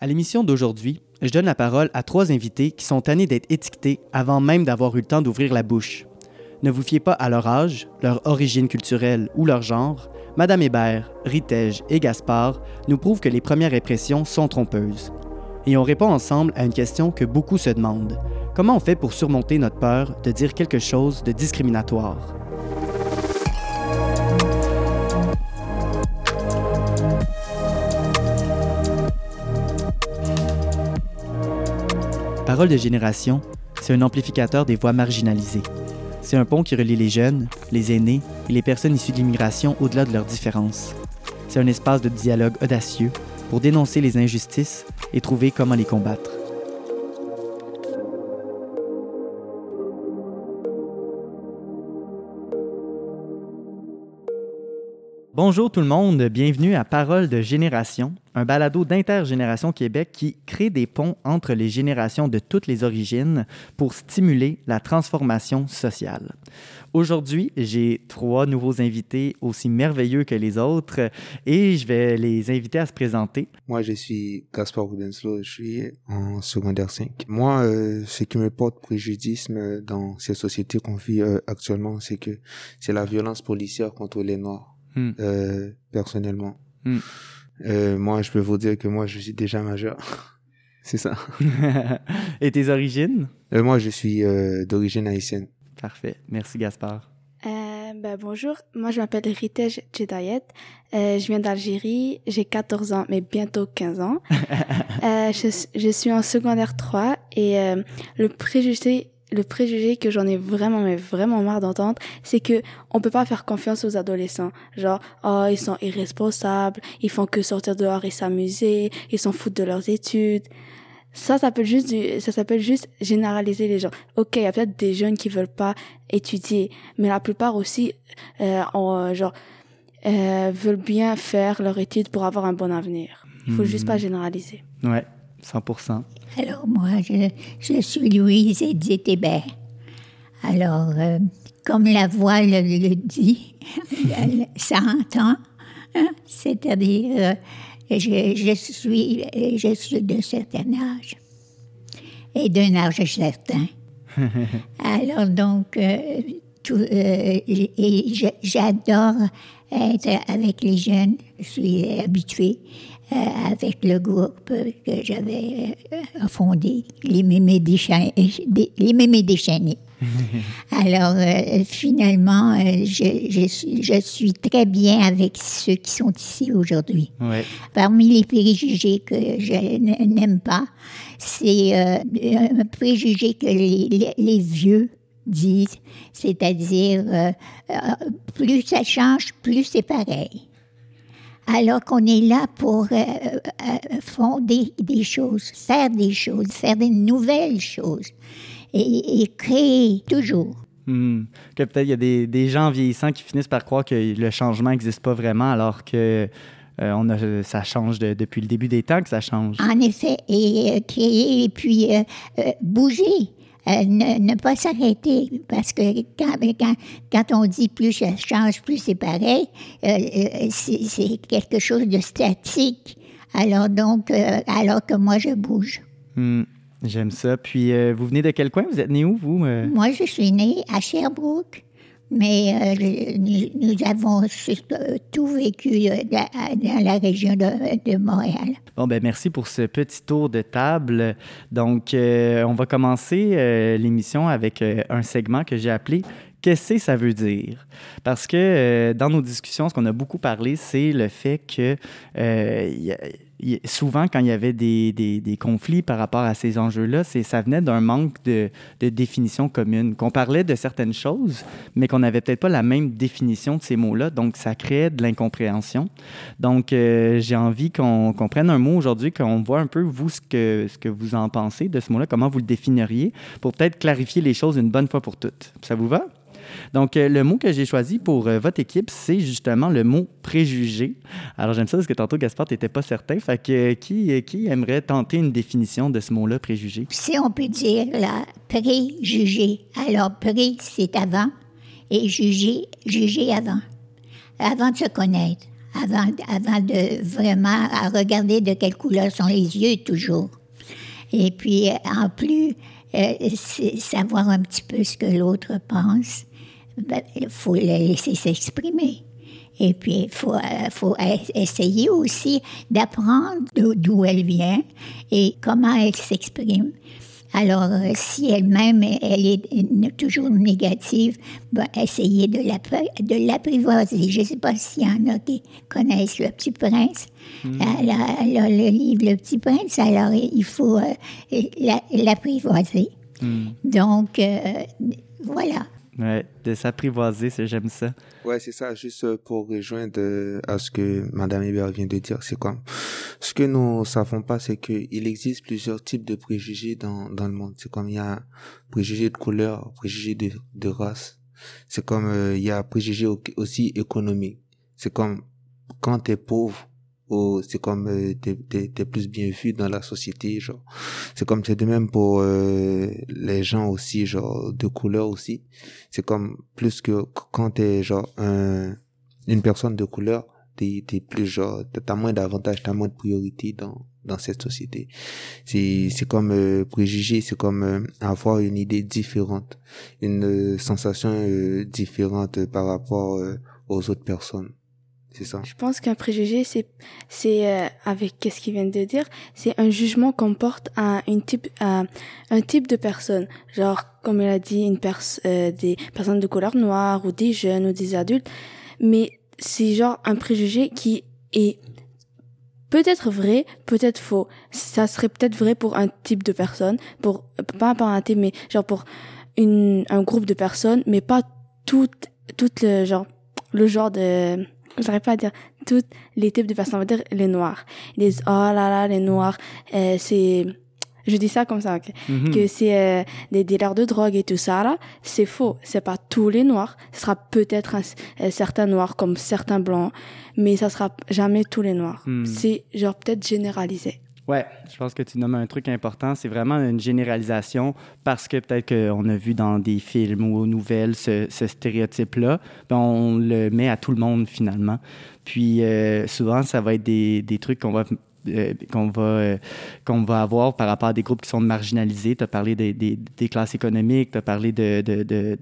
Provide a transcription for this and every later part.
À l'émission d'aujourd'hui, je donne la parole à trois invités qui sont tannés d'être étiquetés avant même d'avoir eu le temps d'ouvrir la bouche. Ne vous fiez pas à leur âge, leur origine culturelle ou leur genre. Madame Hébert, Ritège et Gaspard nous prouvent que les premières impressions sont trompeuses. Et on répond ensemble à une question que beaucoup se demandent. Comment on fait pour surmonter notre peur de dire quelque chose de discriminatoire? Parole de génération, c'est un amplificateur des voix marginalisées. C'est un pont qui relie les jeunes, les aînés et les personnes issues de l'immigration au-delà de leurs différences. C'est un espace de dialogue audacieux pour dénoncer les injustices et trouver comment les combattre. Bonjour tout le monde, bienvenue à Parole de Génération, un balado d'Intergénération Québec qui crée des ponts entre les générations de toutes les origines pour stimuler la transformation sociale. Aujourd'hui, j'ai trois nouveaux invités aussi merveilleux que les autres et je vais les inviter à se présenter. Moi, je suis Gaspard Rubenslow, je suis en secondaire 5. Moi, euh, ce qui me porte préjudice dans cette société qu'on vit euh, actuellement, c'est que c'est la violence policière contre les Noirs. Hmm. Euh, personnellement. Hmm. Euh, moi, je peux vous dire que moi, je suis déjà majeur. C'est ça. Et tes origines? Euh, moi, je suis d'origine haïtienne. Parfait. Merci, Gaspard. Ben, bonjour, moi je m'appelle Ritej Jedayet. je viens d'Algérie, j'ai 14 ans, mais bientôt 15 ans. je, je, suis en secondaire 3 et le préjugé le préjugé que j'en ai vraiment mais vraiment marre d'entendre, c'est que on peut pas faire confiance aux adolescents. Genre oh, ils sont irresponsables, ils font que sortir dehors et s'amuser, ils s'en foutent de leurs études. Ça, ça s'appelle juste du, ça s'appelle juste généraliser les gens. Ok, il y a peut-être des jeunes qui veulent pas étudier, mais la plupart aussi, euh, ont, genre, euh, veulent bien faire leur étude pour avoir un bon avenir. Il faut juste pas hmm. généraliser. Ouais, 100%. Alors moi, je, je suis Louise Edith Hébert. Alors, euh, comme la voix le, dit, ça entend, hein, c'est-à-dire, euh, je, je, suis, je suis de certain âge et d'un âge certain. Alors donc, euh, tout, et j'adore être avec les jeunes, je suis habituée. Euh, avec le groupe que j'avais euh, fondé, les Mémés déchaînés. Alors, euh, finalement, je, je, je, suis très bien avec ceux qui sont ici aujourd'hui. Parmi les préjugés que je n'aime pas, c'est un préjugé que les, les, vieux disent, c'est-à-dire, plus ça change, plus c'est pareil alors qu'on est là pour euh, euh, fonder des choses, faire des choses, faire des nouvelles choses et, créer toujours. Hmm. Que peut-être il y a des, des, gens vieillissants qui finissent par croire que le changement n'existe pas vraiment alors que euh, on a, ça change depuis le début des temps que ça change. En effet, et créer et puis bouger. Euh, ne, pas s'arrêter, parce que quand, quand, on dit plus ça change, plus c'est pareil, euh, euh, c'est quelque chose de statique. Alors donc, alors que moi, je bouge. Hmm, j'aime ça. Puis, vous venez de quel coin? Vous êtes né où, vous? Moi, je suis né à Sherbrooke mais euh, nous, avons tout vécu euh, dans la région de, Montréal. Bon, ben merci pour ce petit tour de table. Donc, euh, on va commencer l'émission avec un segment que j'ai appelé Qu'est-ce que ça veut dire? Parce que dans nos discussions, ce qu'on a beaucoup parlé, c'est le fait que souvent, quand il y avait des, des, conflits par rapport à ces enjeux-là, ça venait d'un manque de, de, définition commune. Qu'on parlait de certaines choses, mais qu'on n'avait peut-être pas la même définition de ces mots-là. Donc, ça créait de l'incompréhension. Donc, euh, j'ai envie qu'on prenne un mot aujourd'hui, qu'on voit un peu, vous, ce que, ce que vous en pensez de ce mot-là, comment vous le définiriez, pour peut-être clarifier les choses une bonne fois pour toutes. Ça vous va? Donc, euh, le mot que j'ai choisi pour euh, votre équipe, c'est justement le mot préjugé. Alors, j'aime ça parce que tantôt, Gaspard, tu n'étais pas certain. Fait que euh, qui, qui aimerait tenter une définition de ce mot-là, préjugé? Si on peut dire là, préjugé. Alors, pré, c'est avant et juger, juger avant. Avant de se connaître. avant, avant de vraiment regarder de quelle couleur sont les yeux toujours. Et puis, en plus, savoir un petit peu ce que l'autre pense, ben, il faut le laisser s'exprimer. Et puis, il faut, faut essayer aussi d'apprendre d'où elle vient et comment elle s'exprime. Alors, euh, si elle-même, elle est toujours négative, ben, essayez de l'apprivoiser. Je ne sais pas s'il y en a qui connaissent Le Petit Prince. Hmm. Alors, le livre Le Petit Prince, alors il faut euh, l'apprivoiser. Hmm. Donc, euh, voilà. Ouais, de s'apprivoiser, j'aime ça. Ouais, c'est ça. Juste euh, pour rejoindre euh, à ce que Madame Hébert vient de dire, c'est comme ce que nous savons pas, c'est qu'il existe plusieurs types de préjugés dans dans le monde. C'est comme il y a préjugés de couleur, préjugés de de race. C'est comme euh, il y a préjugés aussi économiques. C'est comme quand t'es pauvre, c'est comme euh, t'es, plus bien vu dans la société genre. C'est comme c'est de même pour euh, les gens aussi genre de couleur aussi. C'est comme plus que quand t'es genre un, une personne de couleur t'es, t'es plus genre t'as moins d'avantages t'as moins de priorité dans dans cette société. C'est c'est comme euh, préjugé c'est comme euh, avoir une idée différente une sensation différente par rapport aux autres personnes Je pense qu'un préjugé, c'est, c'est euh, avec qu'est-ce qu'il vient de dire, c'est un jugement qu'on porte à une type, à un type de personne. Genre, comme il a dit, une pers euh, des personnes de couleur noire ou des jeunes ou des adultes. Mais c'est genre un préjugé qui est peut-être vrai, peut-être faux. Ça serait peut-être vrai pour un type de personne, pour pas pour un type, mais genre pour une, un groupe de personnes, mais pas tout, tout le genre, le genre de j'arrive pas à dire tous les types de personnes, on va dire les noirs. Ils disent, oh là là, les noirs, euh, c'est, je dis ça comme ça, mhm. que c'est euh, des dealers de drogue et tout ça, là, c'est faux. C'est pas tous les noirs. Ce sera peut-être un, euh, certains noirs comme certains blancs, mais ça sera jamais tous les noirs. Mhm. C'est genre peut-être généralisé. Ouais, je pense que tu nommes un truc important. C'est vraiment une généralisation parce que peut-être qu'on a vu dans des films ou aux nouvelles ce, stéréotype-là. Ben on le met à tout le monde finalement. Puis euh, souvent, ça va être des, des trucs qu'on va euh, qu'on va, euh, qu'on va avoir par rapport à des groupes qui sont marginalisés. Tu as parlé des, des, des classes économiques, tu as parlé de, de, de,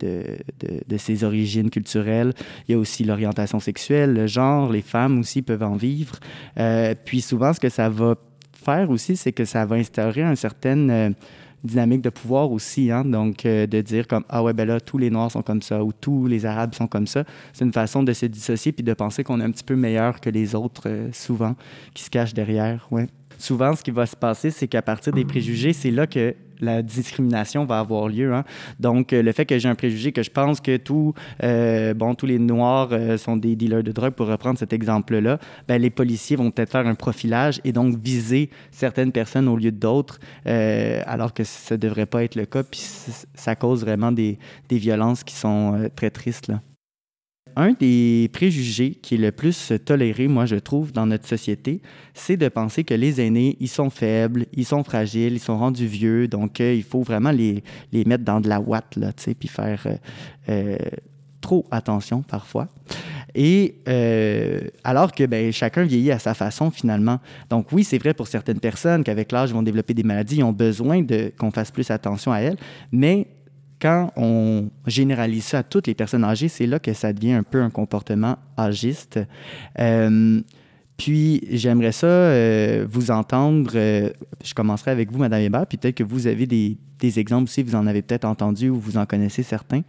de, ses origines culturelles. Il y a aussi l'orientation sexuelle, le genre, les femmes aussi peuvent en vivre. puis souvent, ce que ça va faire aussi, c'est que ça va instaurer une certaine euh, dynamique de pouvoir aussi. Hein? Donc, euh, de dire comme Ah ouais, ben là, tous les Noirs sont comme ça ou tous les Arabes sont comme ça. C'est une façon de se dissocier puis de penser qu'on est un petit peu meilleur que les autres, euh, souvent, qui se cachent derrière. Ouais. Souvent, ce qui va se passer, c'est qu'à partir des préjugés, c'est là que la discrimination va avoir lieu. Hein. Donc, euh, le fait que j'ai un préjugé, que je pense que euh, bon, tous les Noirs euh, sont des dealers de drogue, pour reprendre cet exemple-là, ben, les policiers vont peut-être faire un profilage et donc viser certaines personnes au lieu d'autres, alors que ça ne devrait pas être le cas. Puis ça cause vraiment des, des violences qui sont très tristes. Là un des préjugés qui est le plus toléré, moi, je trouve, dans notre société, c'est de penser que les aînés, ils sont faibles, ils sont fragiles, ils sont rendus vieux, donc euh, il faut vraiment les, les, mettre dans de la ouate, là, tu sais, puis faire euh, euh, trop attention parfois. Et alors que ben, chacun vieillit à sa façon finalement. Donc oui, c'est vrai pour certaines personnes qu'avec l'âge vont développer des maladies, ils ont besoin de qu'on fasse plus attention à elles, mais quand on généralise ça à toutes les personnes âgées, c'est là que ça devient un peu un comportement âgiste. Euh, puis j'aimerais ça euh, vous entendre. Euh, je commencerai avec vous, Madame Hébert, puis peut-être que vous avez des, exemples aussi, vous en avez peut-être entendu ou vous en connaissez certains,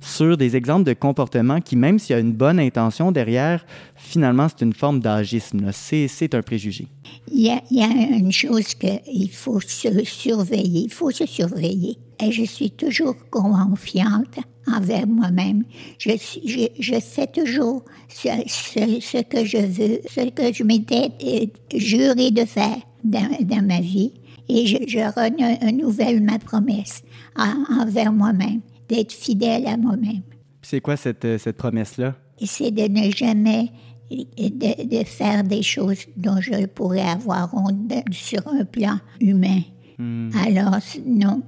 sur des exemples de comportements qui, même s'il y a une bonne intention derrière, finalement, c'est une forme d'agisme. C'est un préjugé. Il y, a, il y a une chose qu'il faut se surveiller. Il faut se surveiller et je suis toujours confiante envers moi-même. Je, je, je, fais toujours ce, ce, que je veux, ce que je m'étais euh, juré de faire dans, dans, ma vie. Et je, je renouvelle ma promesse envers moi-même, d'être fidèle à moi-même. C'est quoi cette, euh, cette promesse-là? C'est de ne jamais de, de, faire des choses dont je pourrais avoir honte sur un plan humain. Hmm. Alors, non,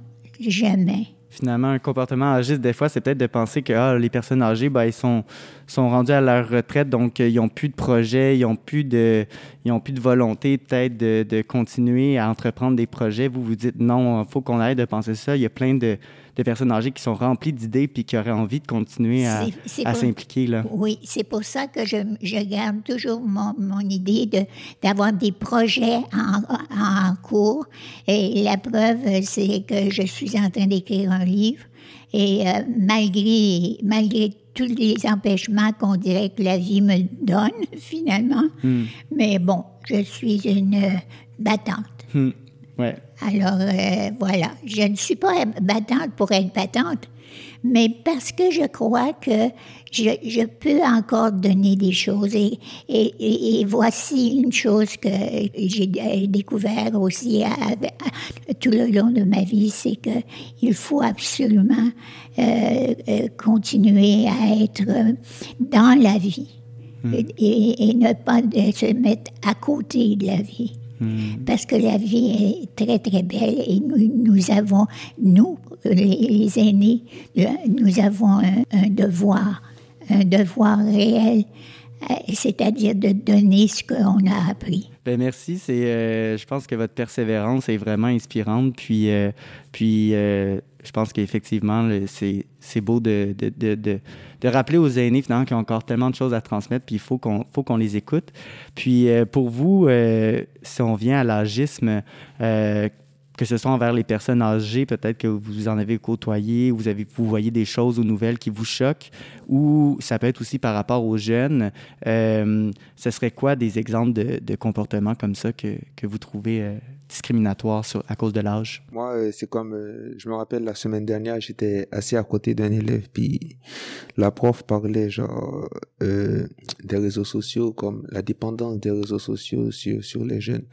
jamais. finalement, un comportement âgiste, des fois, c'est peut-être de penser que ah, les personnes âgées, ben, ils sont, sont rendus à leur retraite, donc euh, ils n'ont plus de projet, ils n'ont plus de, ils ont plus de volonté peut-être de, de, continuer à entreprendre des projets. Vous vous dites non, il faut qu'on arrête de penser ça. Il y a plein de, de personnes âgées qui sont remplies d'idées puis qui auraient envie de continuer à, à s'impliquer. Là. Oui, c'est pour ça que je, je garde toujours mon, mon idée de, d'avoir des projets en, en, cours. Et la preuve, c'est que je suis en train d'écrire un livre. Et euh, malgré, malgré tous les empêchements qu'on dirait que la vie me donne, finalement, hmm. mais bon, je suis une battante. Hmm. Ouais. Alors euh, voilà, je ne suis pas battante pour être battante, mais parce que je crois que je, je peux encore donner des choses. Et, et, et, voici une chose que j'ai découvert aussi à, tout le long de ma vie, c'est qu'il faut absolument euh, euh, continuer à être dans la vie mmh. et, et, ne pas se mettre à côté de la vie. Hmm. Parce que la vie est très, très belle et nous, avons, nous, les, aînés, nous avons un, devoir, un devoir réel, euh, c'est-à-dire de donner ce qu'on a appris. Ben merci. C'est, euh, je pense que votre persévérance est vraiment inspirante. Puis, euh, puis je pense qu'effectivement, c'est, beau de, de, de, de, rappeler aux aînés finalement qui ont encore tellement de choses à transmettre, puis il faut qu'on, qu'on les écoute. Puis euh, pour vous, euh, si on vient à l'agisme, euh, que ce soit envers les personnes âgées, peut-être que vous en avez côtoyé, vous, avez, vous voyez des choses ou nouvelles qui vous choquent, ou ça peut être aussi par rapport aux jeunes. ce serait quoi des exemples de, de comportements comme ça que, que vous trouvez discriminatoire sur, à cause de l'âge? Moi, euh, c'est comme, euh, je me rappelle la semaine dernière, j'étais assis à côté d'un élève, puis la prof parlait genre euh, des réseaux sociaux, comme la dépendance des réseaux sociaux sur, sur les jeunes.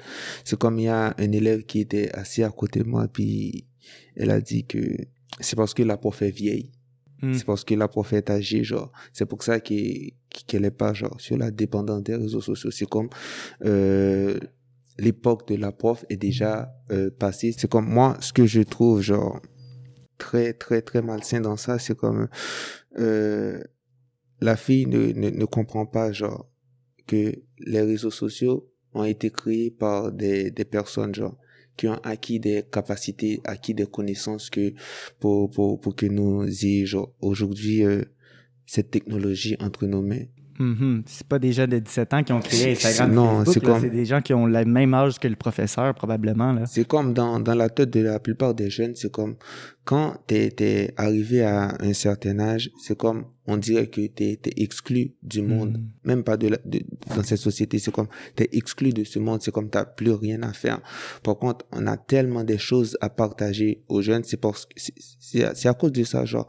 C'est comme il y a un élève qui était assis à côté de moi, puis elle a dit que c'est parce que la prof est vieille. Hmm. C'est parce que la prof est âgée, genre. C'est pour ça qu'elle est pas, genre, sur la dépendance des réseaux sociaux. C'est comme, euh, l'époque de la prof est déjà euh, passée. C'est comme moi, ce que je trouve genre très très très malsain dans ça, c'est comme euh, la fille ne, ne, ne comprend pas genre que les réseaux sociaux ont été créés par des, des personnes genre qui ont acquis des capacités, acquis des connaissances que pour pour pour que nous ayons aujourd'hui euh, cette technologie entre nos mains. Mm-hmm. C'est pas des gens de 17 ans qui ont créé Instagram. Non, c'est comme... des gens qui ont le même âge que le professeur, probablement. C'est comme dans, dans la tête de la plupart des jeunes, c'est comme quand tu es, arrivé à un certain âge, c'est comme on dirait que tu es, exclu du monde, mm. même pas de, la, de, dans cette société, c'est comme tu es exclu de ce monde, c'est comme tu plus rien à faire. Par contre, on a tellement de choses à partager aux jeunes, c'est parce que c'est à cause de ça, genre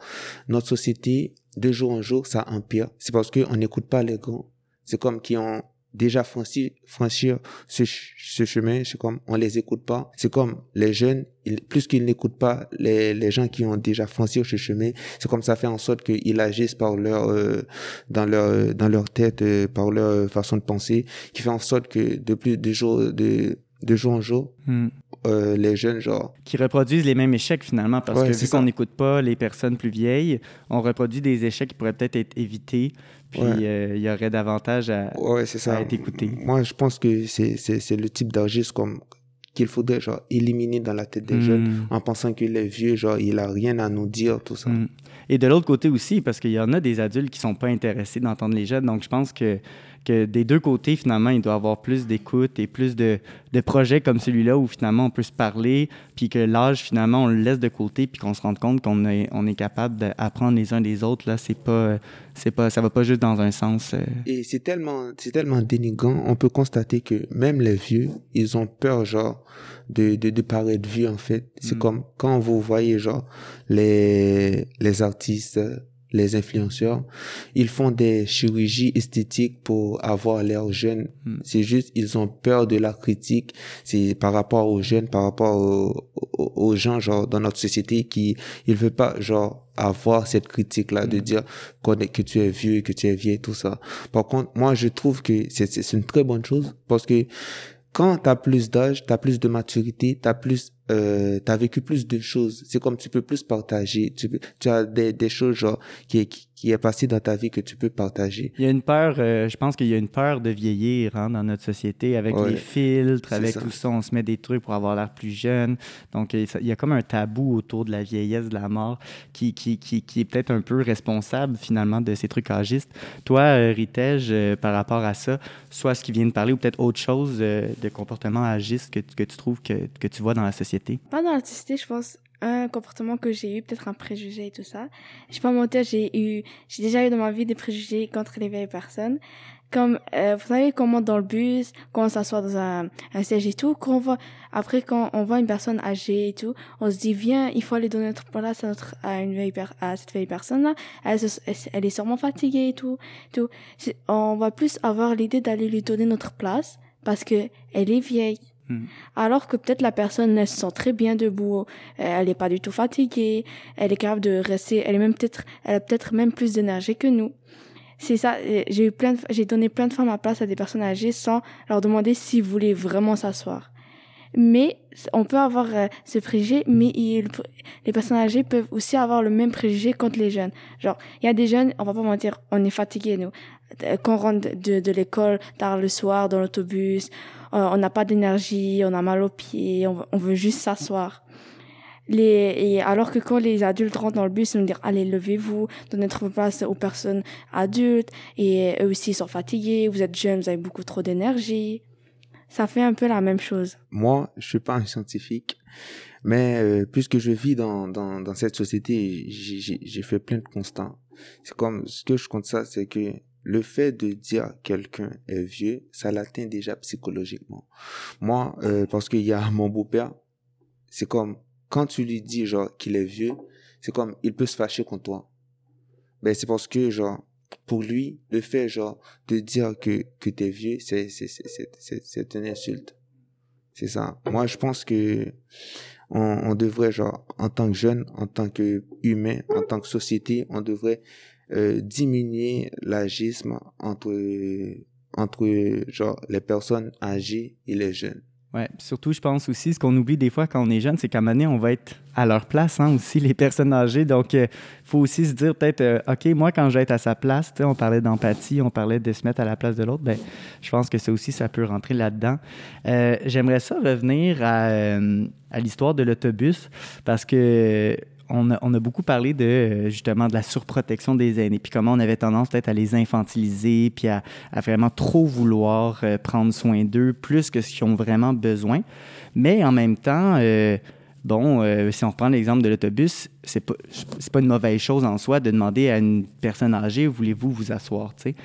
notre société de jour en jour, ça empire. C'est parce qu'on n'écoute pas les grands. C'est comme qui ont déjà franchi, franchir ce, ce chemin, c'est comme on les écoute pas. C'est comme les jeunes, plus qu'ils n'écoutent pas les, les gens qui ont déjà franchi ce chemin, c'est comme ça fait en sorte qu'ils agissent par leur euh, dans leur dans leur tête, euh, par leur façon de penser, qui fait en sorte que de plus de jour de de jour en jour, hmm. Euh, les jeunes, genre. Qui reproduisent les mêmes échecs finalement, parce que vu qu'on n'écoute pas les personnes plus vieilles, on reproduit des échecs qui pourraient peut-être être évités, puis euh, il y aurait davantage à, à être écouté. Moi, je pense que c'est le type d'argiste comme qu'il faudrait genre éliminer dans la tête des hmm. jeunes en pensant qu'il est vieux, genre il a rien à nous dire, tout ça. Hmm. Et de l'autre côté aussi, parce qu'il y en a des adultes qui sont pas intéressés d'entendre les jeunes, donc je pense que que des deux côtés, finalement, il doit y avoir plus d'écoute et plus de, de, projets comme celui-là où finalement on peut se parler, puis que l'âge, finalement, on le laisse de côté, puis qu'on se rende compte qu'on est, on est capable d'apprendre les uns des autres. Là, c'est pas, c'est pas, ça va pas juste dans un sens. Euh. Et c'est tellement, c'est tellement dénigrant. On peut constater que même les vieux, ils ont peur, genre, de, de, de paraître vieux, en fait. C'est mm. comme quand vous voyez, genre, les, les artistes, les influenceurs, ils font des chirurgies esthétiques pour avoir l'air jeune. Hmm. C'est juste, ils ont peur de la critique. C'est par rapport aux jeunes, par rapport aux, gens, genre, dans notre société qui, ils veulent pas, genre, avoir cette critique-là de hmm. dire que tu es vieux, que tu es vieille, tout ça. Par contre, moi, je trouve que c'est une très bonne chose parce que quand tu as plus d'âge, tu as plus de maturité, tu as plus euh, tu as vécu plus de choses. C'est comme tu peux plus partager. Tu, as des, des choses genre qui, qui, qui est passé dans ta vie que tu peux partager. Il y a une peur, euh, je pense qu'il y a une peur de vieillir hein, dans notre société avec Ouais, les filtres, avec ça. tout ça, on se met des trucs pour avoir l'air plus jeune. Donc il y a comme un tabou autour de la vieillesse, de la mort, qui, qui, qui, qui est peut-être un peu responsable finalement de ces trucs âgistes. Toi, euh, Ritej, euh, par rapport à ça, soit ce qui vient de parler ou peut-être autre chose euh, de comportement agiste que, tu- que tu trouves que, que tu vois dans la société. Pas dans la société, je pense, un comportement que j'ai eu, peut-être un préjugé et tout ça. Je vais pas mentir, j'ai eu, j'ai déjà eu dans ma vie des préjugés contre les vieilles personnes. Comme, euh, vous savez, comment dans le bus, quand on s'assoit dans un, un siège et tout, quand on voit, après, quand on voit une personne âgée et tout, on se dit, viens, il faut aller donner notre place à notre, à une vieille à cette vieille personne-là. Elle, elle est sûrement fatiguée et tout, tout. On va plus avoir l'idée d'aller lui donner notre place parce que elle est vieille. Hmm. Alors que peut-être la personne, se sent très bien debout, euh, elle n'est pas du tout fatiguée, elle est capable de rester, elle est même peut-être, elle a peut-être même plus d'énergie que nous. C'est ça, euh, j'ai eu plein j'ai donné plein de fois ma place à des personnes âgées sans leur demander s'ils voulaient vraiment s'asseoir. Mais on peut avoir euh, ce préjugé, mais les personnes âgées peuvent aussi avoir le même préjugé contre les jeunes. Genre, il y a des jeunes, on va pas mentir, on est fatigués nous. Euh, Quand on rentre de, l'école tard le soir dans l'autobus, euh, on n'a pas d'énergie, on a mal aux pieds, on, veut- juste s'asseoir. Les, alors que quand les adultes rentrent dans le bus, ils vont dire allez levez-vous, donnez notre place aux personnes adultes et eux aussi sont fatigués, vous êtes jeunes, vous avez beaucoup trop d'énergie. Ça fait un peu la même chose. Moi, je suis pas un scientifique, mais euh, puisque je vis dans, dans, dans cette société, j'ai fait plein de constats. C'est comme, ce que je compte ça, c'est que le fait de dire quelqu'un est vieux, ça l'atteint déjà psychologiquement. Moi, euh, parce qu'il y a mon beau-père, c'est comme, quand tu lui dis, genre, qu'il est vieux, c'est comme, il peut se fâcher contre toi. Ben, c'est parce que, genre, pour lui, le fait, genre, de dire que, que t'es vieux, c'est, c'est, c'est, c'est, une insulte. C'est ça. Moi, je pense que on, on devrait, genre, en tant que jeune, en tant que humain, en tant que société, on devrait euh, diminuer l'agisme entre, entre, genre, les personnes âgées et les jeunes. Ouais, surtout, je pense aussi, ce qu'on oublie des fois quand on est jeune, c'est qu'à un moment donné, on va être à leur place, hein, aussi, les personnes âgées. Donc, il faut aussi se dire peut-être, euh, OK, moi, quand je vais être à sa place, on parlait d'empathie, on parlait de se mettre à la place de l'autre, ben, je pense que ça aussi, ça peut rentrer là-dedans. Euh, J'aimerais ça revenir euh, à l'histoire de l'autobus, parce que on a, beaucoup parlé de euh, justement de la surprotection des aînés, puis comment on avait tendance peut-être à les infantiliser, puis à, vraiment trop vouloir euh, prendre soin d'eux plus que ce qu'ils ont vraiment besoin. Mais en même temps, euh, bon, si on reprend l'exemple de l'autobus, c'est pas pas une mauvaise chose en soi de demander à une personne âgée voulez-vous vous asseoir, tu sais?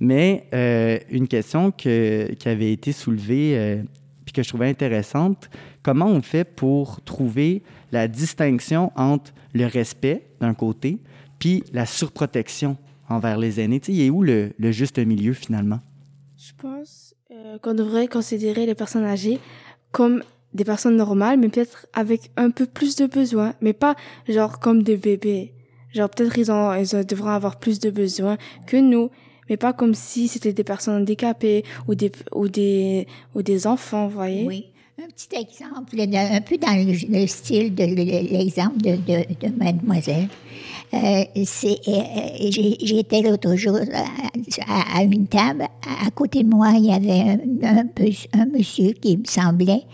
Mais une question que, qui avait été soulevée puis que je trouvais intéressante, comment on fait pour trouver la distinction entre le respect d'un côté puis la surprotection envers les aînés? Tu sais, il est où le, le juste milieu finalement? Je pense euh, qu'on devrait considérer les personnes âgées comme des personnes normales, mais peut-être avec un peu plus de besoins, mais pas genre comme des bébés. Genre peut-être ils, ont, ils ont- devront avoir plus de besoins que nous, mais pas comme si c'était des personnes handicapées ou des, ou des, ou des enfants, vous voyez? Oui. Un petit exemple, un peu dans le, le style de le- l'exemple de, de, de mademoiselle. Euh, euh, j'ai- j'étais l'autre jour à, une table. À, côté de moi, il y avait un, monsieur qui me semblait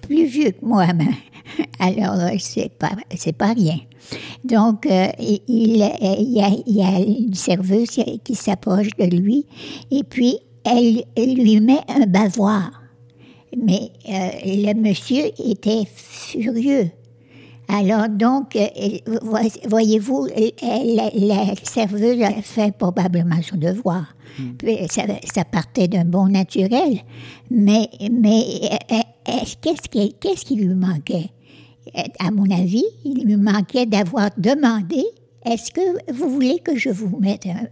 plus vieux que moi. Alors, euh, c'est pas, pas rien. Donc, euh, il, il y a, il y a une serveuse qui s'approche de lui et puis elle, elle lui met un bavoir. Mais euh, le monsieur était furieux. Alors donc, euh, vo- voyez-vous, la, la serveuse a fait probablement son devoir. Puis Ça, ça partait d'un bon naturel. Mais, mais euh, qu'est-ce qui, lui manquait? À mon avis, il lui manquait d'avoir demandé est-ce que vous voulez que je vous mette un,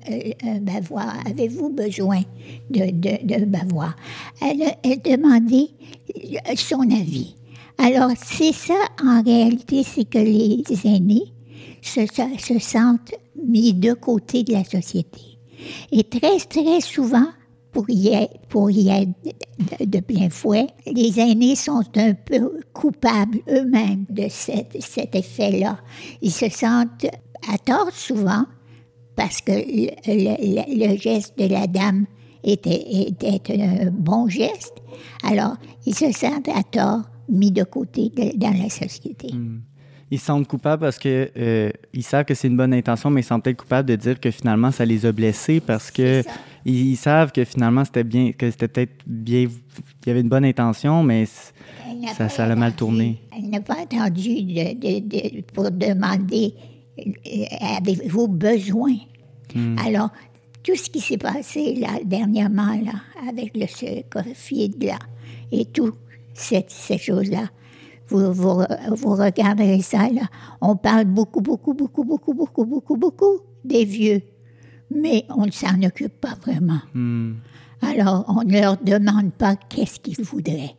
un- bavoir? Avez-vous besoin de, de, bavoir? Elle, elle demandait euh, son avis. Alors, c'est ça, en réalité, c'est que les aînés se, se, se sentent mis de côté de la société. Et très, très souvent, pour y être, pour y être de, plein fouet, les aînés sont un peu coupables eux-mêmes de cet, cet effet-là. Ils se sentent à tort souvent parce que le, le- le geste de la dame était, était un bon geste. Alors, ils se sentent à tort mis de côté de- dans la société. Ils se sentent coupables parce que euh, ils savent que c'est une bonne intention, mais ils sont peut-être coupables de dire que finalement ça les a blessés parce que ils, ils savent que finalement c'était bien, que c'était peut-être bien, il y avait une bonne intention, mais Ça- ça l'a mal tourné. Elle n'a pas attendu de- de- de- pour demander euh, avez-vous besoin? Hmm. Alors, tout ce qui s'est passé là, dernièrement là, avec le Covid là, et tout cette, ces choses-là, vous, vous, vous regarderez ça là. On parle beaucoup, beaucoup, beaucoup, beaucoup, beaucoup, beaucoup, beaucoup des vieux, mais on ne s'en occupe pas vraiment. hmm, Alors, on ne leur demande pas qu'est-ce qu'ils voudraient.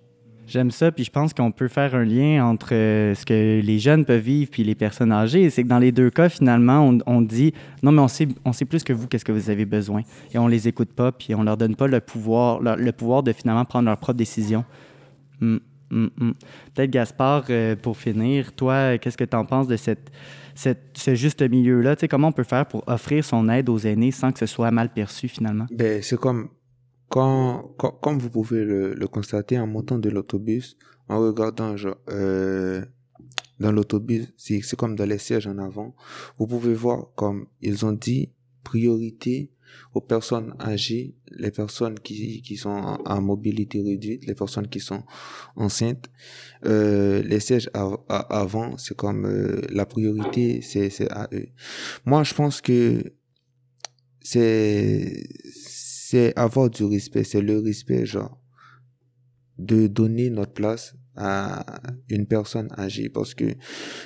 J'aime ça. Puis je pense qu'on peut faire un lien entre euh, ce que les jeunes peuvent vivre puis les personnes âgées. C'est que dans les deux cas, finalement, on, dit non, mais on sait, on sait plus que vous qu'est-ce que vous avez besoin et on les écoute pas puis on leur donne pas le pouvoir, le, pouvoir de finalement prendre leurs propres décisions. Hmm, hmm, hmm. Peut-être Gaspard, euh, pour finir, toi, qu'est-ce que tu en penses de cette, cette- ce juste milieu-là? Comment on peut faire pour offrir son aide aux aînés sans que ce soit mal perçu finalement? Ben, c'est comme, quand, quand- comme vous pouvez le, le constater en montant de l'autobus, en regardant, euh, dans l'autobus, c'est, comme dans les sièges en avant, vous pouvez voir comme ils ont dit priorité aux personnes âgées, les personnes qui, qui sont en mobilité réduite, les personnes qui sont enceintes. Euh, les sièges avant, c'est comme euh, la priorité, c'est à eux. Moi, je pense que c'est c'est avoir du respect, c'est le respect, genre, de donner notre place à une personne âgée, parce que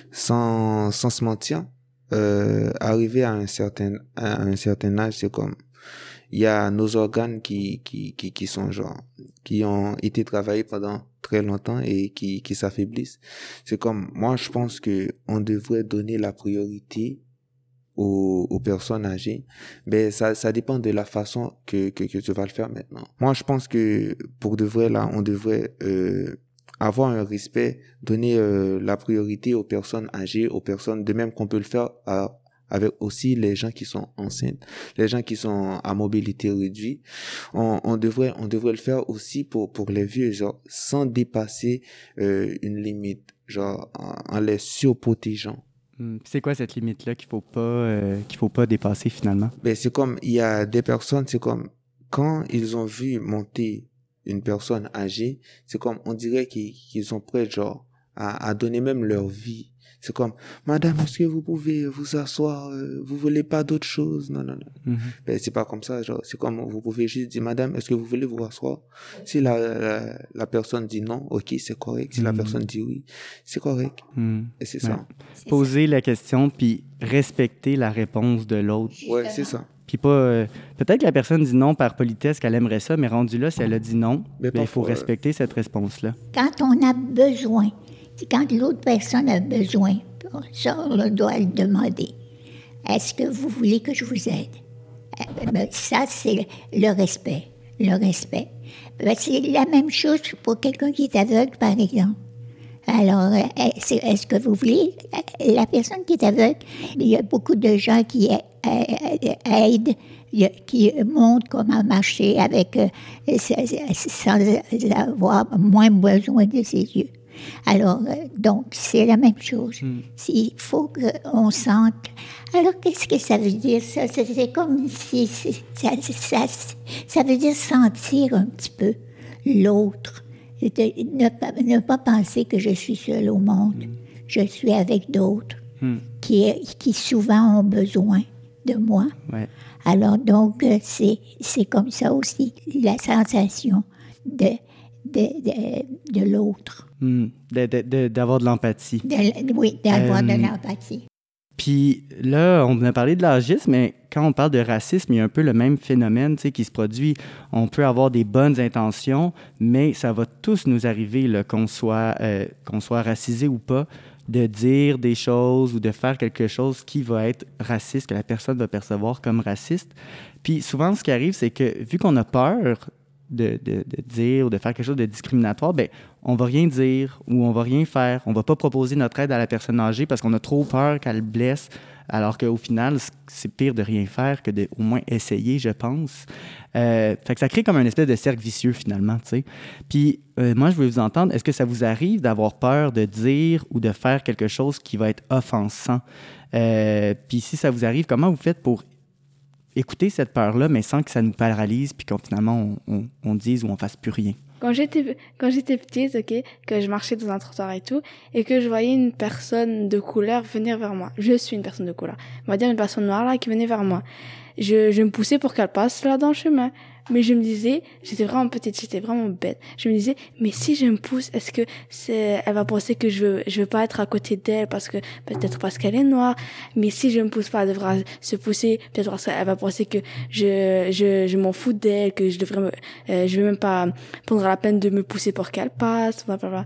sans, sans se mentir, euh, arriver à un certain, à un certain âge, c'est comme, il y a nos organes qui, qui, qui, qui sont genre, qui ont été travaillés pendant très longtemps et qui, qui s'affaiblissent. C'est comme, moi, je pense que on devrait donner la priorité aux, aux personnes âgées, mais ça, ça dépend de la façon que, que, que tu vas le faire maintenant. Moi, je pense que pour de vrai, là, on devrait euh, avoir un respect, donner euh, la priorité aux personnes âgées, aux personnes, de même qu'on peut le faire à- avec aussi les gens qui sont enceintes, les gens qui sont à mobilité réduite. On, on devrait, on devrait le faire aussi pour, pour les vieux, genre, sans dépasser euh, une limite, genre, en, en les surprotégeant. Hmm, C'est quoi cette limite-là qu'il faut pas euh, qu'il faut pas dépasser finalement? Ben, c'est comme, il y a des personnes, c'est comme, quand ils ont vu monter une personne âgée, c'est comme, on dirait qu'ils qu'ils sont prêts, genre, à, à donner même leur vie. C'est comme, madame, est-ce que vous pouvez vous asseoir, euh, vous voulez pas d'autre chose? Non, non, non. Mhm. Ben, c'est pas comme ça, genre, c'est comme, vous pouvez juste dire, madame, est-ce que vous voulez vous asseoir? Si la, la, la personne dit non, ok, c'est correct. Si la Mhm. personne dit oui, c'est correct. Hmm. Et c'est Ouais. ça. Poser la question puis respecter la réponse de l'autre. Ouais, c'est ça. Puis pas. euh, Peut-être que la personne dit non par politesse qu'elle aimerait ça, mais rendu là, si elle a dit non, Mais ben, il faut euh, respecter cette réponse-là. quand on a besoin, quand l'autre personne a besoin, ça, on doit le demander. Est-ce que vous voulez que je vous aide? Eh ben, ça, c'est le respect. Le respect. Ben, c'est la même chose pour quelqu'un qui est aveugle, par exemple. Alors, euh, est-ce que vous voulez, euh, la personne qui est aveugle, il y a beaucoup de gens qui euh, euh, aident, qui montrent comment marcher avec, euh, sans avoir moins besoin de ses yeux. Alors, euh, donc, c'est la même chose. Il faut qu'on sente. Alors, qu'est-ce que ça veut dire, ça? C'est comme si. Ça, ça, ça veut dire sentir un petit peu l'autre. Ne pas, ne pas penser que je suis seule au monde. Je suis avec d'autres Hmm. qui, qui souvent ont besoin de moi. Ouais. Alors donc, euh, c'est, c'est comme ça aussi, la sensation de, de, de, de l'autre. Hmm. De- de- de- D'avoir de l'empathie. Oui, d'avoir Euh, de l'empathie. Puis là, on a parlé de l'agisme, mais quand on parle de racisme, il y a un peu le même phénomène qui se produit. On peut avoir des bonnes intentions, mais ça va tous nous arriver, qu'on soit, euh, qu'on soit racisé ou pas, de dire des choses ou de faire quelque chose qui va être raciste, que la personne va percevoir comme raciste. Puis souvent, ce qui arrive, c'est que vu qu'on a peur de, de, dire ou de faire quelque chose de discriminatoire, ben on va rien dire ou on va rien faire. On va pas proposer notre aide à la personne âgée parce qu'on a trop peur qu'elle blesse, alors qu'au final, c'est pire de rien faire que de au moins essayer, je pense. Euh, fait que ça crée comme un espèce de cercle vicieux finalement. Puis euh, moi, je veux vous entendre, est-ce que ça vous arrive d'avoir peur de dire ou de faire quelque chose qui va être offensant? Euh, puis si ça vous arrive, comment vous faites pour écouter cette peur-là, mais sans que ça nous paralyse, puis qu'on finalement on, on, dise ou on fasse plus rien. Quand j'étais j'étais petite, ok, que je marchais dans un trottoir et tout, et que je voyais une personne de couleur venir vers moi. Je suis une personne de couleur. On va dire une personne noire là qui venait vers moi. Je, je me poussais pour qu'elle passe là dans le chemin. Mais je me disais, j'étais vraiment petite, j'étais vraiment bête. Je me disais, mais si je me pousse, est-ce que c'est, elle va penser que je veux, je veux pas être à côté d'elle parce que, peut-être parce qu'elle est noire. Mais si je me pousse pas, elle devra se pousser, peut-être parce qu'elle va penser que je, je, je m'en fous d'elle, que je devrais me, euh, je vais même pas prendre la peine de me pousser pour qu'elle passe, blablabla.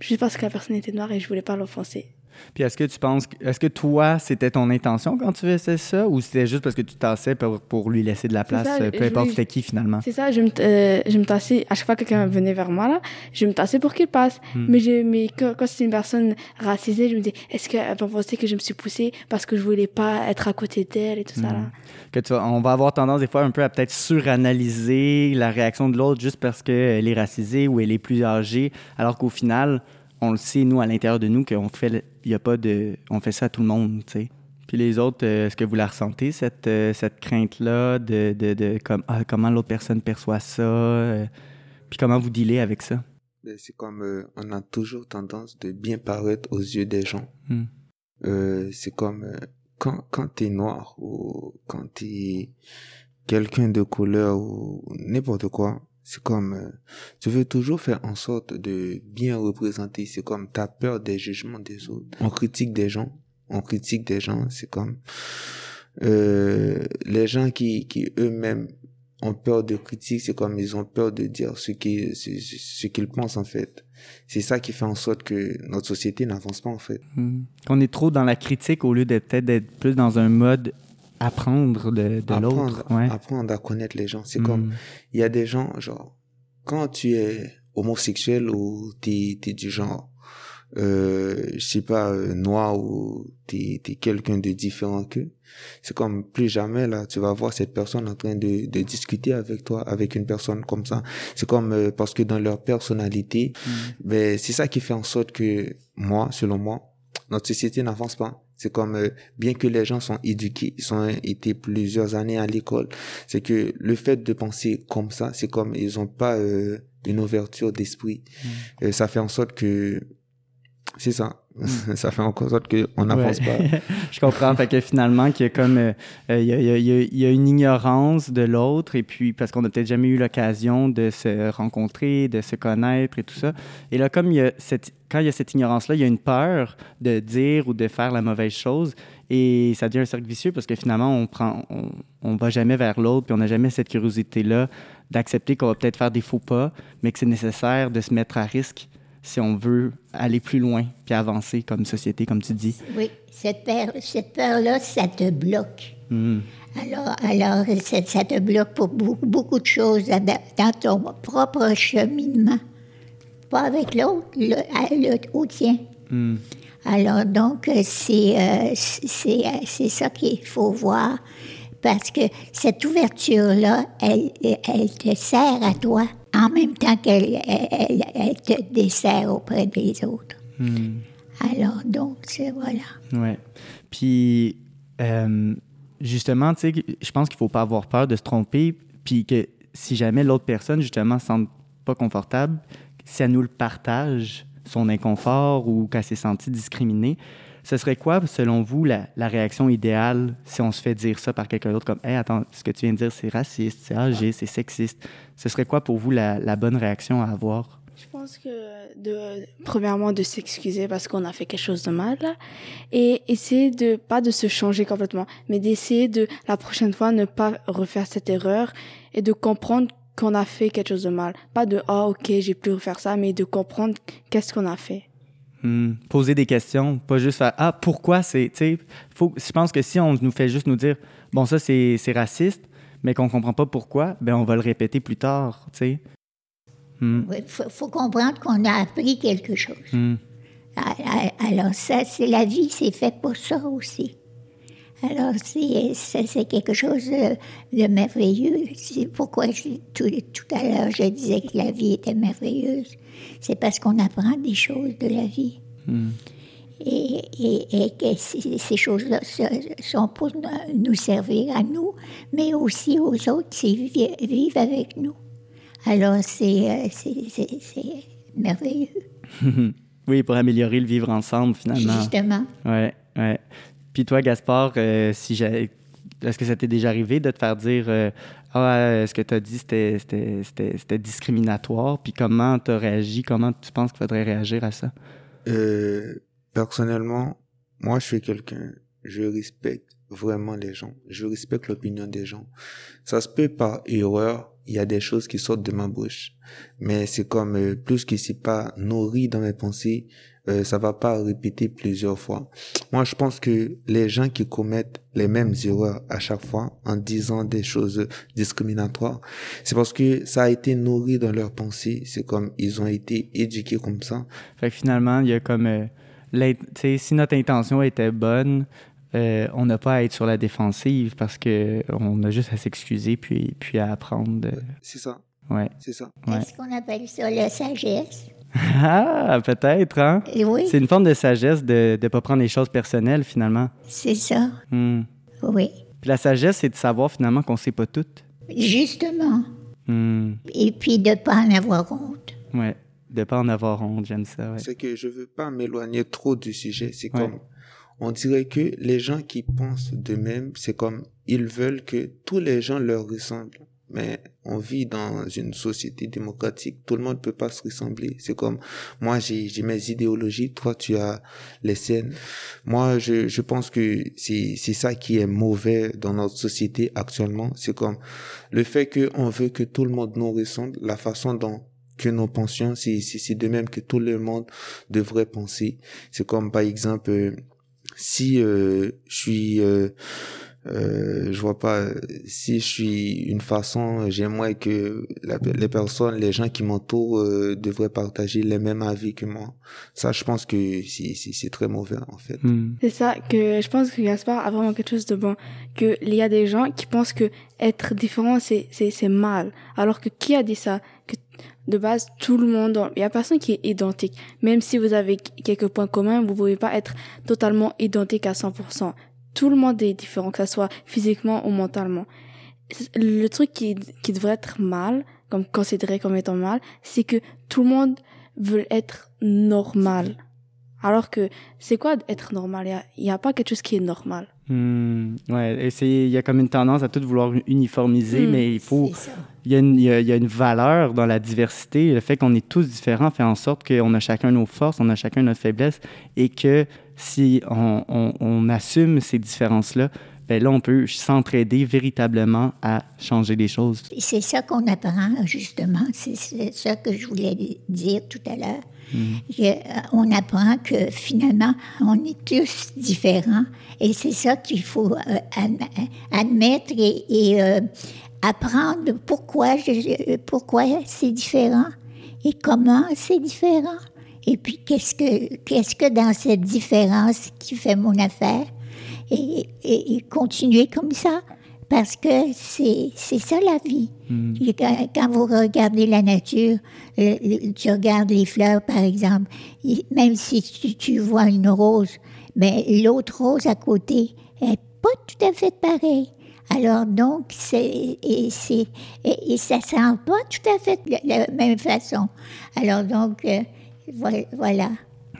Juste parce que la personne était noire et je voulais pas l'offenser. Puis est-ce que tu penses, est-ce que toi, c'était ton intention quand tu faisais ça ou c'était juste parce que tu tassais pour, pour lui laisser de la place, peu importe c'était qui finalement? C'est ça, je me, euh, je me tassais, à chaque fois que quelqu'un venait vers moi, là, je me tassais pour qu'il passe. Hmm. Mais, je, mais quand, quand c'est une personne racisée, je me dis, est-ce qu'elle va penser que je me suis poussée parce que je voulais pas être à côté d'elle et tout ça, là? Hmm. Que tu, on va avoir tendance des fois un peu à peut-être suranalyser la réaction de l'autre juste parce qu'elle est racisée ou elle est plus âgée, alors qu'au final, on le sait, nous, à l'intérieur de nous, qu'on fait, y a pas de, on fait ça à tout le monde, tu sais. Puis les autres, euh, est-ce que vous la ressentez, cette, euh, cette crainte-là de, de, de comme, ah, comment l'autre personne perçoit ça? Euh, puis comment vous dealez avec ça? Ben, c'est comme, on a toujours tendance de bien paraître aux yeux des gens. Hmm. c'est comme, quand, quand t'es noir ou quand t'es quelqu'un de couleur ou n'importe quoi, c'est comme, euh, tu veux toujours faire en sorte de bien représenter. C'est comme, t'as peur des jugements des autres. On critique des gens. On critique des gens. C'est comme, euh, les gens qui, qui eux-mêmes ont peur de critique, c'est comme ils ont peur de dire ce qu'ils, ce, qu'ils pensent en fait. C'est ça qui fait en sorte que notre société n'avance pas en fait. Hmm. On est trop dans la critique au lieu d'être peut-être plus dans un mode apprendre de, de l'autre. Ouais. Apprendre à connaître les gens. C'est comme, hmm. il y a des gens, genre, quand tu es homosexuel ou t'es es du genre, euh, je sais pas, euh, noir ou t'es es, quelqu'un de différent qu'eux, c'est comme plus jamais là, tu vas voir cette personne en train de, de discuter avec toi, avec une personne comme ça. C'est comme euh, parce que dans leur personnalité, hmm. ben c'est ça qui fait en sorte que moi, selon moi, notre société n'avance pas. C'est comme, euh, bien que les gens sont éduqués, ils ont été plusieurs années à l'école, c'est que le fait de penser comme ça, c'est comme ils ont pas euh, une ouverture d'esprit. Mm. ça fait en sorte que, c'est ça, mm. ça fait en sorte qu'on n'avance pas. Je comprends. fait que finalement, qu'il y a comme, euh, il, y a, il, y a, il y a une ignorance de l'autre, et puis parce qu'on n'a peut-être jamais eu l'occasion de se rencontrer, de se connaître et tout ça. Et là, comme il y a cette quand il y a cette ignorance-là, il y a une peur de dire ou de faire la mauvaise chose et ça devient un cercle vicieux parce que finalement, on prend, on, va jamais vers l'autre puis on n'a jamais cette curiosité-là d'accepter qu'on va peut-être faire des faux pas, mais que c'est nécessaire de se mettre à risque si on veut aller plus loin puis avancer comme société, comme tu dis. Oui, cette peur-là, cette peur ça te bloque. Hmm. Alors, alors ça, ça, te bloque pour beaucoup, beaucoup de choses dans ton propre cheminement pas avec l'autre, le, au tien. Hmm. Alors, donc, euh, c'est euh, euh, c'est ça qu'il faut voir, parce que cette ouverture-là, elle, elle te sert à toi, en même temps qu'elle elle, elle, te dessert auprès des autres. Hmm. Alors, donc, c'est voilà. Oui. Puis, justement, tu sais, je pense qu'il ne faut pas avoir peur de se tromper, puis que si jamais l'autre personne, justement, ne se sent pas confortable, si elle nous le partage, son inconfort ou qu'elle s'est sentie discriminée, ce serait quoi, selon vous, la, réaction idéale si on se fait dire ça par quelqu'un d'autre, comme Hey, attends, ce que tu viens de dire, c'est raciste, c'est âgé, c'est sexiste. Ce serait quoi pour vous la, bonne réaction à avoir? Je pense que, de, premièrement, de s'excuser parce qu'on a fait quelque chose de mal, et essayer de, pas de se changer complètement, mais d'essayer de, la prochaine fois, ne pas refaire cette erreur et de comprendre qu'on a fait quelque chose de mal. Pas de, ah, ok, j'ai plus refaire ça, mais de comprendre qu'est-ce qu'on a fait. Hmm. Poser des questions, pas juste faire Ah, pourquoi c'est. Faut, je pense que si on nous fait juste nous dire Bon, ça, c'est raciste, mais qu'on comprend pas pourquoi, ben on va le répéter plus tard. Il hmm. faut, comprendre qu'on a appris quelque chose. Hmm. Alors, ça, c'est la vie, c'est fait pour ça aussi. Alors, c'est quelque chose de, merveilleux. C'est pourquoi tout, tout, à l'heure je disais que la vie était merveilleuse. C'est parce qu'on apprend des choses de la vie. Hmm. Et, et, que ces choses-là sont pour nous servir à nous, mais aussi aux autres qui vivent avec nous. Alors, c'est merveilleux. oui, pour améliorer le vivre ensemble, finalement. Justement. Oui, oui. Puis toi, Gaspard, euh, si est-ce que ça t'est déjà arrivé de te faire dire euh, Ah, ce que tu as dit, c'était discriminatoire? Puis comment tu as réagi? Comment tu penses qu'il faudrait réagir à ça? Euh, personnellement, moi, je suis quelqu'un, je respecte vraiment les gens. Je respecte l'opinion des gens. Ça se peut par erreur, il y a des choses qui sortent de ma bouche. Mais c'est comme plus que c'est pas nourri dans mes pensées, euh, ça va pas répéter plusieurs fois. Moi, je pense que les gens qui commettent les mêmes erreurs à chaque fois en disant des choses discriminatoires, c'est parce que ça a été nourri dans leur pensée. C'est comme ils ont été éduqués comme ça. Fait que finalement, il y a comme euh, si notre intention était bonne, euh, on n'a pas à être sur la défensive parce que on a juste à s'excuser puis puis à apprendre. C'est ça. Ouais. C'est ça. Est-ce qu'on appelle ça la sagesse? Ah, peut-être, hein? Oui. C'est une forme de sagesse de ne pas prendre les choses personnelles, finalement. C'est ça. Hmm. Oui. Puis la sagesse, c'est de savoir, finalement, qu'on ne sait pas tout. Justement. Hmm. Et puis de ne pas en avoir honte. Oui, de ne pas en avoir honte, j'aime ça. Ouais. C'est que je ne veux pas m'éloigner trop du sujet. C'est comme, on dirait que les gens qui pensent d'eux-mêmes, c'est comme, ils veulent que tous les gens leur ressemblent mais on vit dans une société démocratique. Tout le monde peut pas se ressembler. C'est comme moi, j'ai mes idéologies, toi, tu as les siennes. Moi, je, je pense que c'est ça qui est mauvais dans notre société actuellement. C'est comme le fait que on veut que tout le monde nous ressemble, la façon dont que nous pensions, c'est c'est de même que tout le monde devrait penser. C'est comme par exemple, euh, si euh, je suis euh, euh, je vois pas si je suis une façon j'aimerais que les personnes les gens qui m'entourent euh, devraient partager les mêmes avis que moi. Ça je pense que c'est c'est très mauvais en fait. Hmm. c'est ça que je pense que Gaspard a vraiment quelque chose de bon que il y a des gens qui pensent que être différent c'est c'est c'est mal. Alors que qui a dit ça? Que de base, tout le monde, il y a personne qui est identique. Même si vous avez quelques points communs, vous pouvez pas être totalement identique à 100% tout le monde est différent, que ce soit physiquement ou mentalement. Le truc qui, qui devrait être mal, comme considéré comme étant mal, c'est que tout le monde veut être normal. Alors que c'est quoi être normal? Il n'y a, pas quelque chose qui est normal. Hmm, ouais, il y a comme une tendance à tout vouloir uniformiser, hmm. mais il faut. Il y, a y a, une valeur dans la diversité. Le fait qu'on est tous différents fait en sorte qu'on a chacun nos forces, on a chacun notre faiblesse, et que si on, assume ces différences-là, ben là, on peut s'entraider véritablement à changer les choses. C'est ça qu'on apprend, justement. C'est ça que je voulais dire tout à l'heure. Mm. Euh, on apprend que finalement, on est tous différents. Et c'est ça qu'il faut euh, admettre et, euh, apprendre pourquoi, pourquoi c'est différent et comment c'est différent. Et puis, qu'est-ce que, qu'est-ce que dans cette différence qui fait mon affaire? Et, et, continuer comme ça, parce que c'est, c'est ça la vie. Hmm. Quand, vous regardez la nature, euh, tu regardes les fleurs, par exemple, même si tu, vois une rose, mais l'autre rose à côté est pas tout à fait pareille. Alors donc, c'est, et, c'est, et, ça sent pas tout à fait de la même façon. Alors donc, euh, voilà.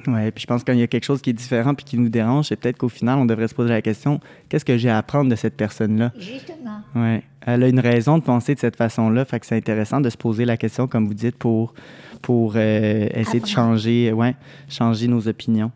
Oui, puis je pense qu'il y a quelque chose qui est différent puis qui nous dérange, c'est peut-être qu'au final, on devrait se poser la question qu'est-ce que j'ai à apprendre de cette personne-là? Justement. Oui. Elle a une raison de penser de cette façon-là. Fait que c'est intéressant de se poser la question, comme vous dites, pour, pour euh, essayer de changer, ouais, changer nos opinions.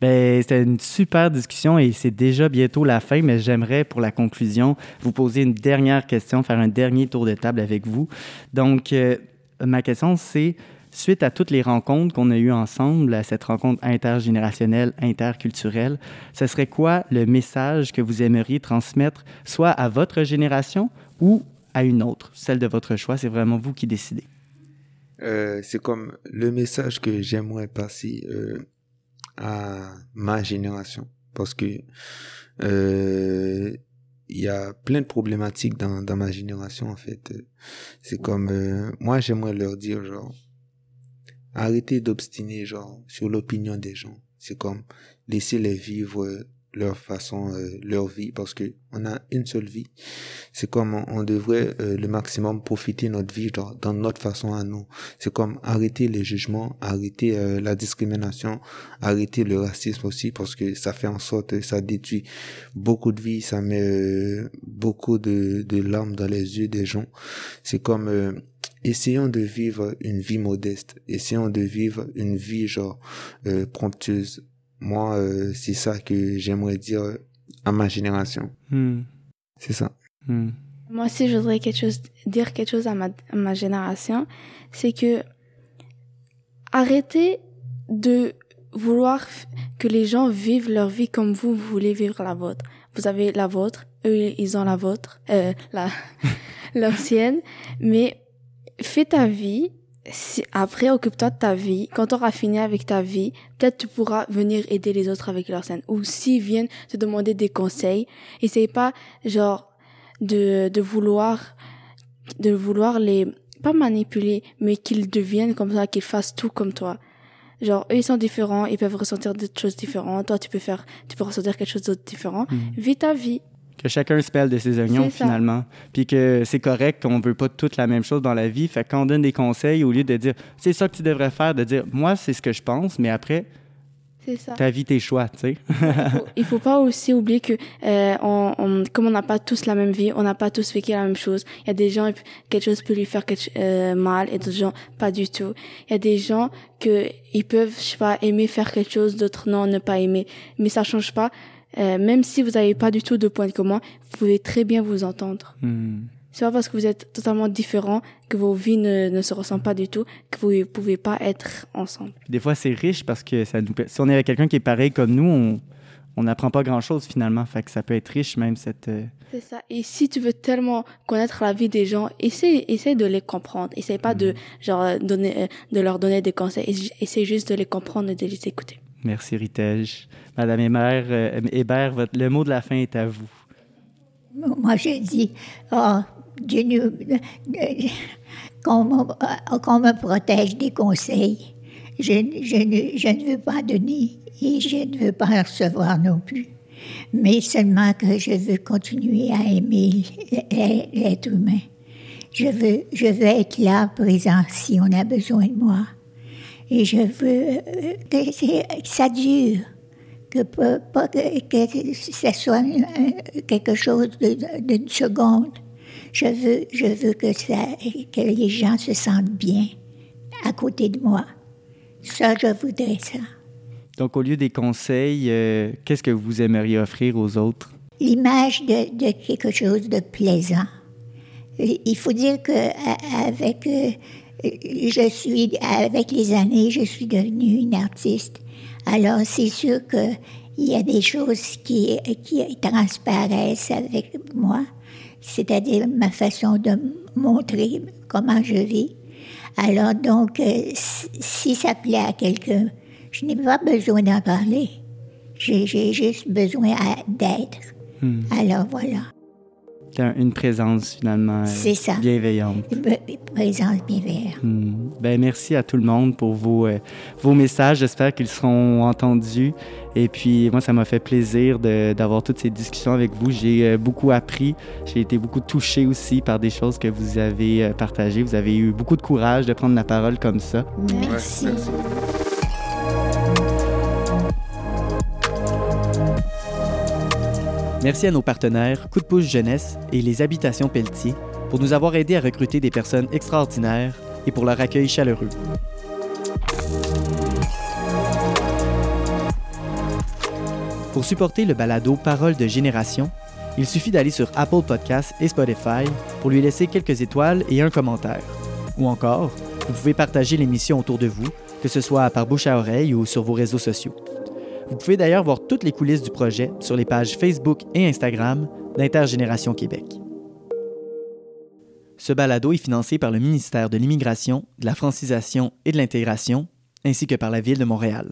Ben, c'était une super discussion et c'est déjà bientôt la fin, mais j'aimerais, pour la conclusion, vous poser une dernière question, faire un dernier tour de table avec vous. Donc, euh, ma question, c'est suite à toutes les rencontres qu'on a eues ensemble, à cette rencontre intergénérationnelle, interculturelle, ce serait quoi le message que vous aimeriez transmettre soit à votre génération ou à une autre, celle de votre choix? C'est vraiment vous qui décidez. Euh, c'est comme le message que j'aimerais passer euh, à ma génération parce que euh, y a plein de problématiques dans, ma génération en fait. C'est comme moi j'aimerais leur dire genre arrêtez d'obstiner genre sur l'opinion des gens. C'est comme laisser les vivre leur façon, euh, leur vie, parce que on a une seule vie. C'est comme on, devrait euh, le maximum profiter notre vie dans, dans notre façon à nous. C'est comme arrêter les jugements, arrêter euh, la discrimination, arrêter le racisme aussi, parce que ça fait en sorte, ça détruit beaucoup de vies, ça met beaucoup de, de larmes dans les yeux des gens. C'est comme essayons de vivre une vie modeste, essayons de vivre une vie genre promptueuse moi, euh, c'est ça que j'aimerais dire à ma génération. Hmm. C'est ça. Hmm. Moi aussi, je voudrais quelque chose, dire quelque chose à ma, ma génération. C'est que arrêtez de vouloir que les gens vivent leur vie comme vous, vous voulez vivre la vôtre. Vous avez la vôtre, eux, ils ont la vôtre, euh, la, leur sienne, mais fais ta vie si, après, occupe-toi de ta vie. Quand tu auras fini avec ta vie, peut-être tu pourras venir aider les autres avec leur scène. Ou s'ils viennent te demander des conseils, essaye pas, genre, de, de vouloir, de vouloir les, pas manipuler, mais qu'ils deviennent comme ça, qu'ils fassent tout comme toi. Genre, eux, ils sont différents, ils peuvent ressentir des choses différentes. Toi, tu peux faire, tu peux ressentir quelque chose d'autre différent. Mm. Vis ta vie que chacun se pèle de ses oignons finalement. Puis que c'est correct qu'on veut pas toute la même chose dans la vie. Fait qu'on on donne des conseils, au lieu de dire c'est ça que tu devrais faire, de dire moi c'est ce que je pense, mais après ça. ta vie tes choix, tu sais. il, faut, faut pas aussi oublier que euh, on, comme on n'a pas tous la même vie, on n'a pas tous vécu la même chose. Il y a des gens quelque chose peut lui faire quelque, euh, mal et d'autres gens pas du tout. Il y a des gens que ils peuvent je sais pas aimer faire quelque chose, d'autres non ne pas aimer, mais ça change pas euh, même si vous n'avez pas du tout de point de commun, vous pouvez très bien vous entendre. Hmm. C'est pas parce que vous êtes totalement différents que vos vies ne, ne, se ressemblent pas du tout que vous ne pouvez pas être ensemble. Des fois, c'est riche parce que ça nous, si on est avec quelqu'un qui est pareil comme nous, on n'apprend pas grand-chose finalement. Fait que ça peut être riche même cette... Euh, c'est ça. Et si tu veux tellement connaître la vie des gens, essaie, essaie de les comprendre. Essaie pas de, hmm. genre, donner, euh, de leur donner des conseils. Essaie juste de les comprendre et de les écouter. Merci, Ritej. Madame Hébert, euh, le mot de la fin est à vous. Moi, je dis, oh, Dieu nous, qu'on, me, protège des conseils. Je, je, je, ne veux pas donner et je ne veux pas recevoir non plus. Mais seulement que je veux continuer à aimer l'être humain. Je veux, je veux être là, présent, si on a besoin de moi. Et je veux euh, que ça dure, que, pas que, que ça soit quelque chose d'une seconde. Je veux, je veux que, ça, que les gens se sentent bien à côté de moi. Ça, je voudrais ça. Donc, au lieu des conseils, euh, qu'est-ce que vous aimeriez offrir aux autres? L'image de, de, quelque chose de plaisant. Il faut dire qu'avec euh, je suis, avec les années, je suis devenue une artiste. Alors, c'est sûr qu'il y a des choses qui, qui transparaissent avec moi, c'est-à-dire ma façon de montrer comment je vis. Alors, donc, euh, si ça plaît à quelqu'un, je n'ai pas besoin d'en parler. J'ai juste besoin d'être. Hmm. Alors, voilà une présence finalement euh, bienveillante. Une présence bienveillante. Hmm. Ben, merci à tout le monde pour vos, euh, vos messages. J'espère qu'ils seront entendus. Et puis, moi, ça m'a fait plaisir d'avoir toutes ces discussions avec vous. J'ai euh, beaucoup appris. J'ai été beaucoup touché aussi par des choses que vous avez partagées. Vous avez eu beaucoup de courage de prendre la parole comme ça. merci. Merci à nos partenaires Coup de pouce Jeunesse et les Habitations Pelletier pour nous avoir aidés à recruter des personnes extraordinaires et pour leur accueil chaleureux. Pour supporter le balado Parole de génération, il suffit d'aller sur Apple Podcasts et Spotify pour lui laisser quelques étoiles et un commentaire. Ou encore, vous pouvez partager l'émission autour de vous, que ce soit par bouche à oreille ou sur vos réseaux sociaux. Vous pouvez d'ailleurs voir toutes les coulisses du projet sur les pages Facebook et Instagram d'Intergénération Québec. Ce balado est financé par le ministère de l'Immigration, de la Francisation et de l'Intégration, ainsi que par la Ville de Montréal.